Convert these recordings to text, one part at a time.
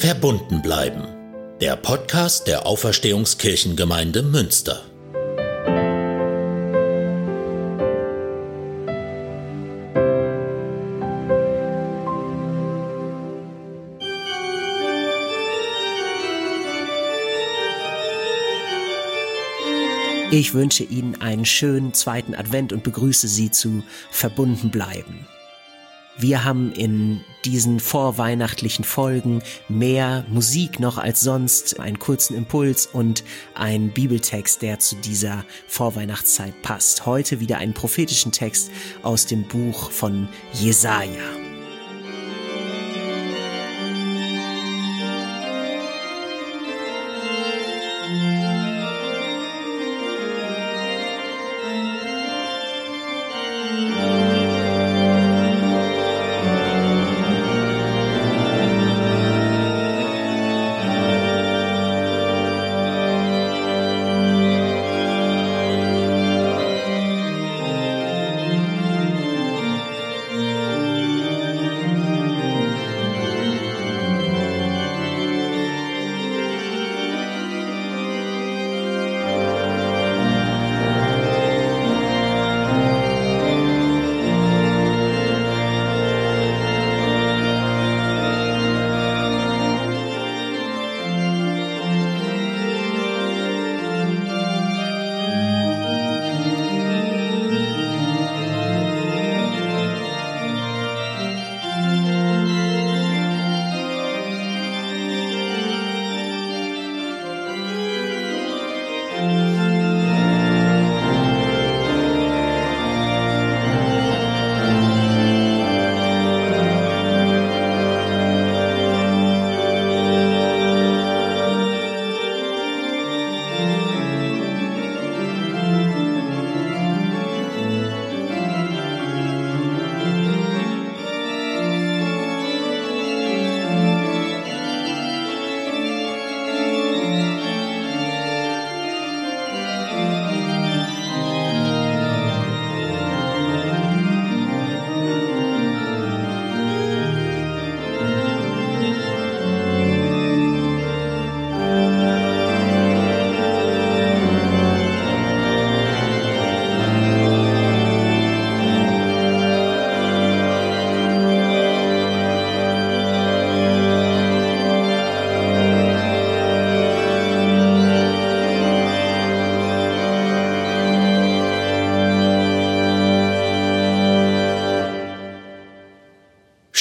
Verbunden bleiben. Der Podcast der Auferstehungskirchengemeinde Münster. Ich wünsche Ihnen einen schönen zweiten Advent und begrüße Sie zu Verbunden bleiben. Wir haben in diesen vorweihnachtlichen Folgen mehr Musik noch als sonst, einen kurzen Impuls und einen Bibeltext, der zu dieser Vorweihnachtszeit passt. Heute wieder einen prophetischen Text aus dem Buch von Jesaja.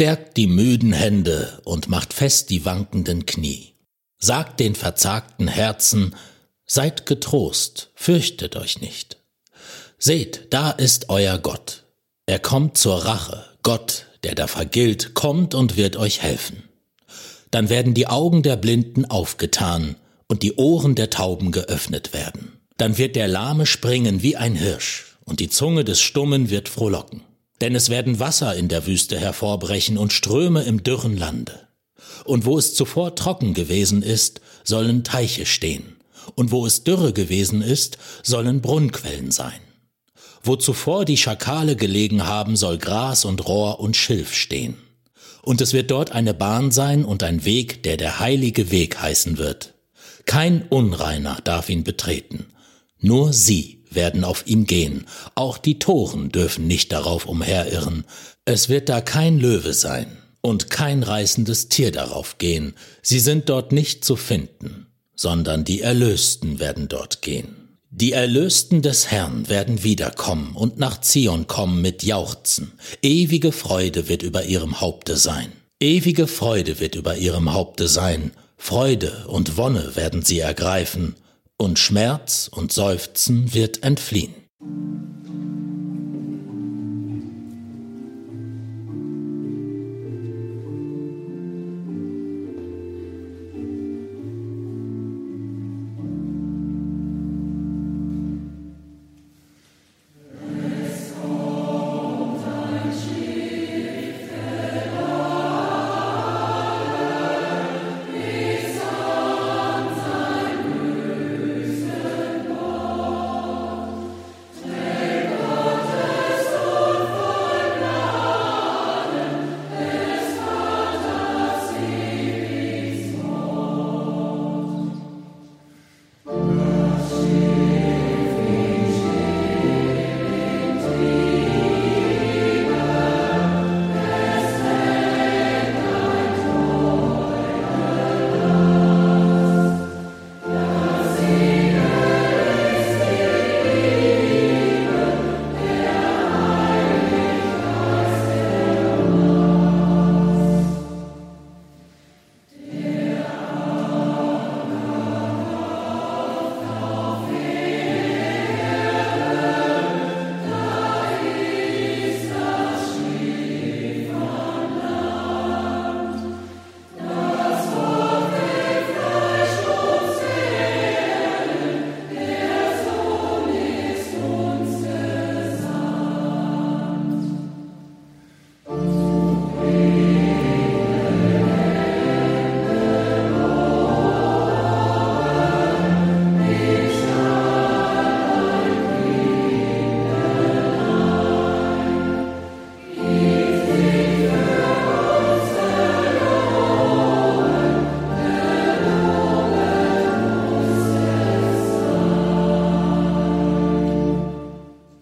Stärkt die müden Hände und macht fest die wankenden Knie. Sagt den verzagten Herzen, seid getrost, fürchtet euch nicht. Seht, da ist euer Gott. Er kommt zur Rache, Gott, der da vergilt, kommt und wird euch helfen. Dann werden die Augen der Blinden aufgetan und die Ohren der Tauben geöffnet werden. Dann wird der Lahme springen wie ein Hirsch und die Zunge des Stummen wird frohlocken. Denn es werden Wasser in der Wüste hervorbrechen und Ströme im dürren Lande. Und wo es zuvor trocken gewesen ist, sollen Teiche stehen. Und wo es dürre gewesen ist, sollen Brunnquellen sein. Wo zuvor die Schakale gelegen haben, soll Gras und Rohr und Schilf stehen. Und es wird dort eine Bahn sein und ein Weg, der der heilige Weg heißen wird. Kein Unreiner darf ihn betreten, nur sie werden auf ihm gehen, auch die Toren dürfen nicht darauf umherirren, es wird da kein Löwe sein und kein reißendes Tier darauf gehen, sie sind dort nicht zu finden, sondern die Erlösten werden dort gehen. Die Erlösten des Herrn werden wiederkommen und nach Zion kommen mit Jauchzen. Ewige Freude wird über ihrem Haupte sein. Ewige Freude wird über ihrem Haupte sein. Freude und Wonne werden sie ergreifen und Schmerz und Seufzen wird entfliehen.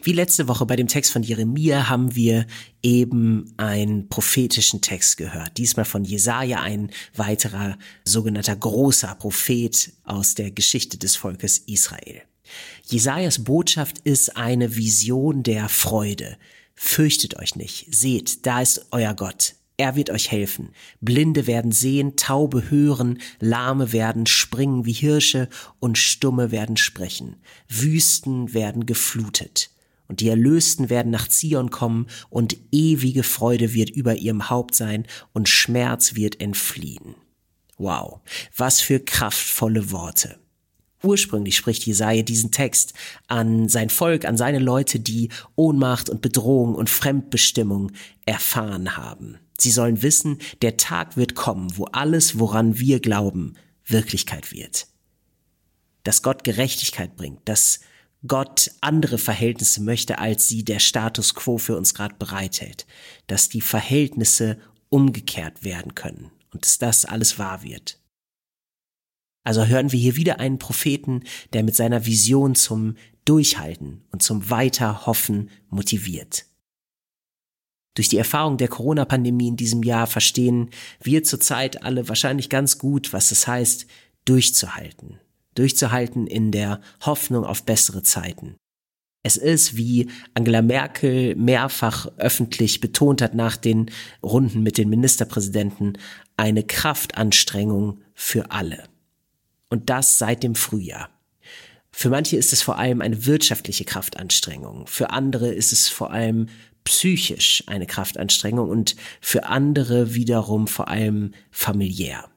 Wie letzte Woche bei dem Text von Jeremia haben wir eben einen prophetischen Text gehört. Diesmal von Jesaja, ein weiterer sogenannter großer Prophet aus der Geschichte des Volkes Israel. Jesajas Botschaft ist eine Vision der Freude. Fürchtet euch nicht. Seht, da ist euer Gott. Er wird euch helfen. Blinde werden sehen, Taube hören, Lahme werden springen wie Hirsche und Stumme werden sprechen. Wüsten werden geflutet und die Erlösten werden nach Zion kommen und ewige Freude wird über ihrem Haupt sein und Schmerz wird entfliehen. Wow, was für kraftvolle Worte. Ursprünglich spricht Jesaja diesen Text an sein Volk, an seine Leute, die Ohnmacht und Bedrohung und Fremdbestimmung erfahren haben. Sie sollen wissen, der Tag wird kommen, wo alles, woran wir glauben, Wirklichkeit wird. Dass Gott Gerechtigkeit bringt, dass Gott andere Verhältnisse möchte, als sie der Status quo für uns gerade bereithält. Dass die Verhältnisse umgekehrt werden können und dass das alles wahr wird. Also hören wir hier wieder einen Propheten, der mit seiner Vision zum Durchhalten und zum Weiterhoffen motiviert. Durch die Erfahrung der Corona-Pandemie in diesem Jahr verstehen wir zurzeit alle wahrscheinlich ganz gut, was es heißt, durchzuhalten, durchzuhalten in der Hoffnung auf bessere Zeiten. Es ist, wie Angela Merkel mehrfach öffentlich betont hat nach den Runden mit den Ministerpräsidenten, eine Kraftanstrengung für alle. Und das seit dem Frühjahr. Für manche ist es vor allem eine wirtschaftliche Kraftanstrengung, für andere ist es vor allem psychisch eine Kraftanstrengung und für andere wiederum vor allem familiär.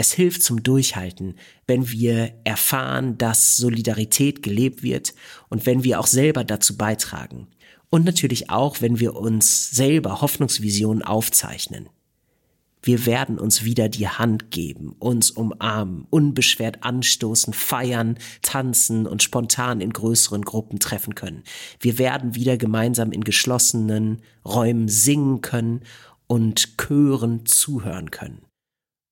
Es hilft zum Durchhalten, wenn wir erfahren, dass Solidarität gelebt wird und wenn wir auch selber dazu beitragen. Und natürlich auch, wenn wir uns selber Hoffnungsvisionen aufzeichnen. Wir werden uns wieder die Hand geben, uns umarmen, unbeschwert anstoßen, feiern, tanzen und spontan in größeren Gruppen treffen können. Wir werden wieder gemeinsam in geschlossenen Räumen singen können und Chören zuhören können.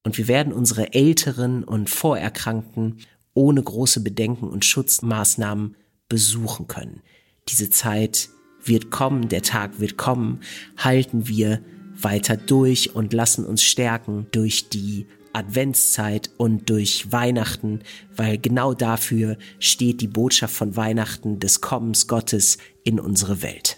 Und wir werden unsere Älteren und Vorerkrankten ohne große Bedenken und Schutzmaßnahmen besuchen können. Diese Zeit wird kommen, der Tag wird kommen, halten wir weiter durch und lassen uns stärken durch die Adventszeit und durch Weihnachten, weil genau dafür steht die Botschaft von Weihnachten des Kommens Gottes in unsere Welt.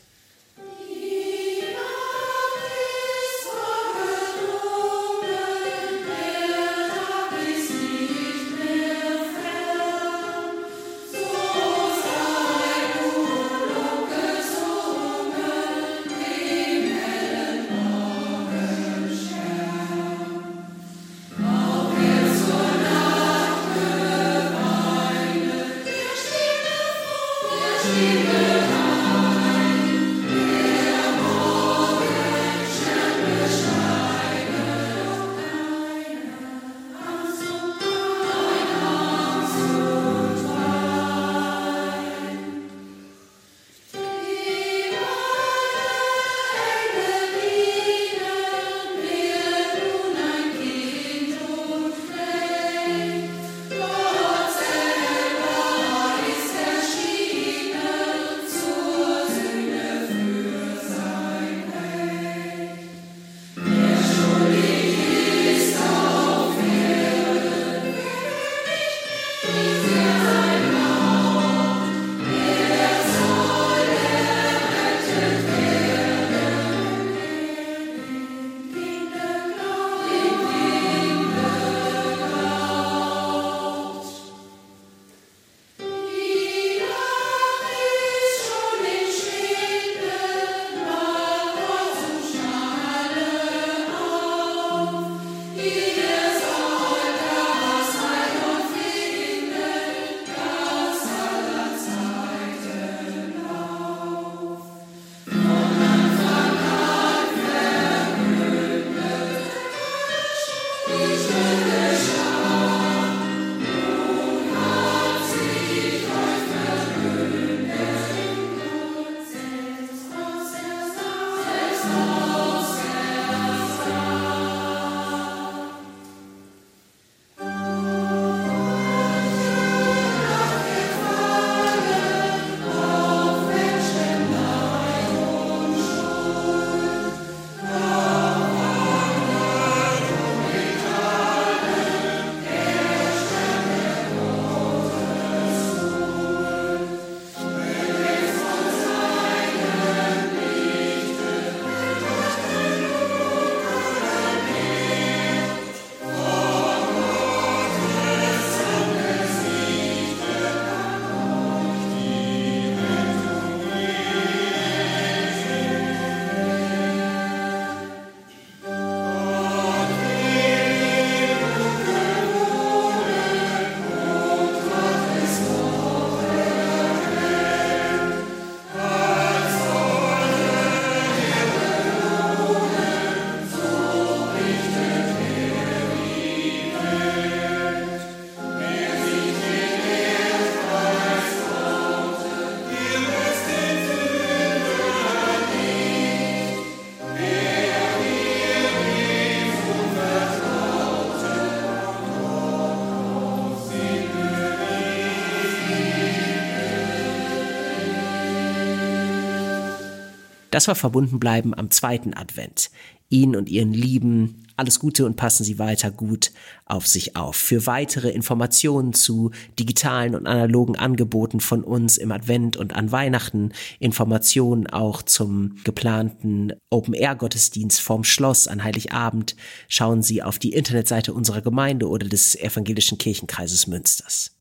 Das war verbunden bleiben am zweiten Advent. Ihnen und Ihren Lieben alles Gute und passen Sie weiter gut auf sich auf. Für weitere Informationen zu digitalen und analogen Angeboten von uns im Advent und an Weihnachten, Informationen auch zum geplanten Open-Air-Gottesdienst vorm Schloss an Heiligabend, schauen Sie auf die Internetseite unserer Gemeinde oder des Evangelischen Kirchenkreises Münsters.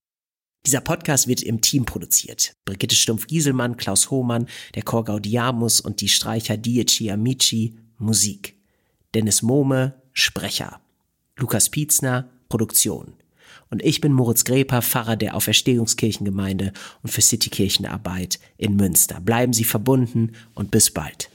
Dieser Podcast wird im Team produziert. Brigitte Stumpf-Gieselmann, Klaus Hohmann, der Chor Gaudiamus und die Streicher Dieci Amici Musik. Dennis Mohme, Sprecher. Lukas Pietzner, Produktion. Und ich bin Moritz Greper, Pfarrer der Auferstehungskirchengemeinde und für Citykirchenarbeit in Münster. Bleiben Sie verbunden und bis bald.